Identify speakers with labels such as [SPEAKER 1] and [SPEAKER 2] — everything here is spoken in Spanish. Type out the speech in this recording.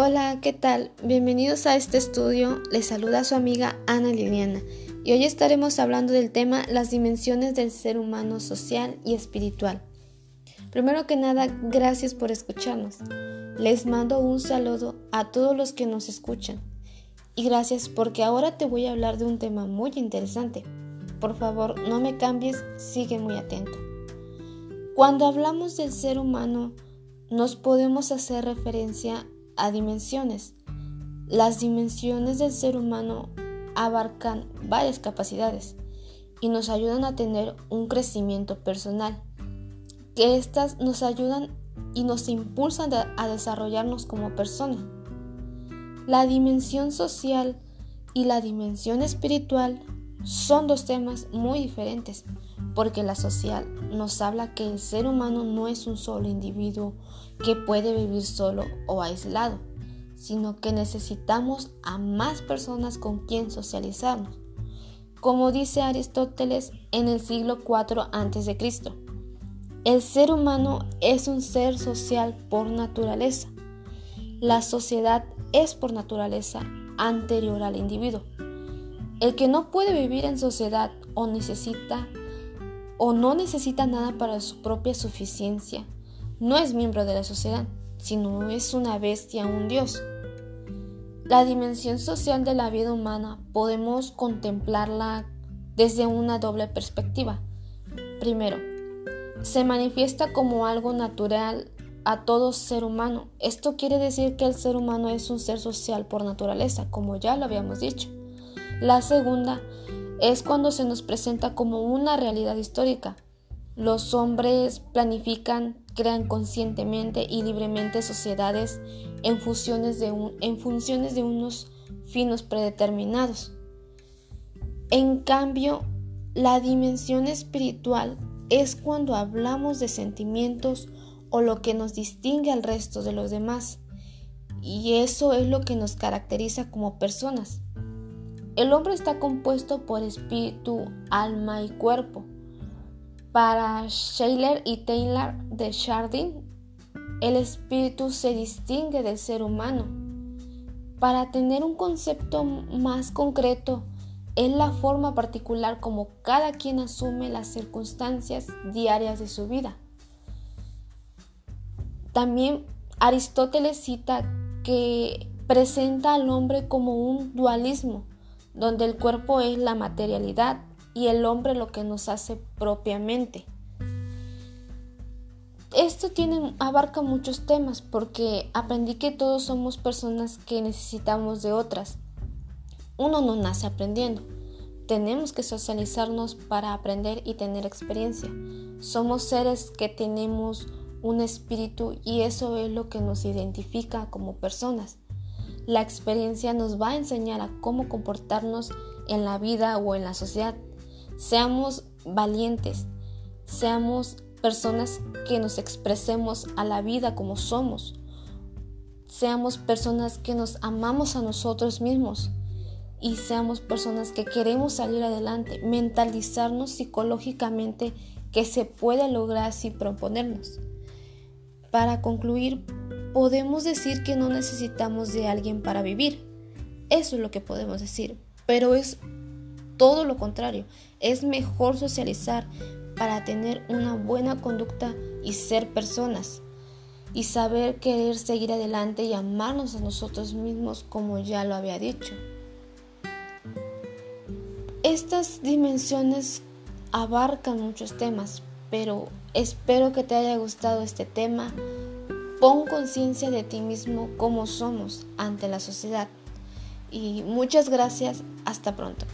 [SPEAKER 1] Hola, ¿qué tal? Bienvenidos a este estudio. Les saluda su amiga Ana Liliana y hoy estaremos hablando del tema las dimensiones del ser humano social y espiritual. Primero que nada, gracias por escucharnos. Les mando un saludo a todos los que nos escuchan y gracias porque ahora te voy a hablar de un tema muy interesante. Por favor, no me cambies, sigue muy atento. Cuando hablamos del ser humano, nos podemos hacer referencia dimensiones. Las dimensiones del ser humano abarcan varias capacidades y nos ayudan a tener un crecimiento personal, que éstas nos ayudan y nos impulsan a desarrollarnos como persona. La dimensión social y la dimensión espiritual son dos temas muy diferentes, porque la social nos habla que el ser humano no es un solo individuo que puede vivir solo o aislado, sino que necesitamos a más personas con quien socializarnos. Como dice Aristóteles en el siglo IV a.C., el ser humano es un ser social por naturaleza. La sociedad es por naturaleza anterior al individuo. El que no puede vivir en sociedad o necesita o no necesita nada para su propia suficiencia, no es miembro de la sociedad, sino es una bestia, un dios. La dimensión social de la vida humana podemos contemplarla desde una doble perspectiva. Primero, se manifiesta como algo natural a todo ser humano. Esto quiere decir que el ser humano es un ser social por naturaleza, como ya lo habíamos dicho. La segunda es cuando se nos presenta como una realidad histórica. Los hombres planifican, crean conscientemente y libremente sociedades en, funciones de, de unos finos predeterminados. En cambio, la dimensión espiritual es cuando hablamos de sentimientos o lo que nos distingue al resto de los demás. Y eso es lo que nos caracteriza como personas. El hombre está compuesto por espíritu, alma y cuerpo. Para Schiller y Taylor de Chardin, el espíritu se distingue del ser humano. Para tener un concepto más concreto, es la forma particular como cada quien asume las circunstancias diarias de su vida. También Aristóteles cita que presenta al hombre como un dualismo donde el cuerpo es la materialidad y el hombre lo que nos hace propiamente. Esto abarca muchos temas porque aprendí que todos somos personas que necesitamos de otras. Uno no nace aprendiendo. Tenemos que socializarnos para aprender y tener experiencia. Somos seres que tenemos un espíritu y eso es lo que nos identifica como personas. La experiencia nos va a enseñar a cómo comportarnos en la vida o en la sociedad. Seamos valientes, seamos personas que nos expresemos a la vida como somos. Seamos personas que nos amamos a nosotros mismos y seamos personas que queremos salir adelante, mentalizarnos psicológicamente que se puede lograr si proponernos. Para concluir, podemos decir que no necesitamos de alguien para vivir. Eso es lo que podemos decir. Pero es todo lo contrario. Es mejor socializar para tener una buena conducta y ser personas. Y saber querer seguir adelante y amarnos a nosotros mismos como ya lo había dicho. Estas dimensiones abarcan muchos temas, pero espero que te haya gustado este tema Pon conciencia de ti mismo como somos ante la sociedad. Y muchas gracias. Hasta pronto.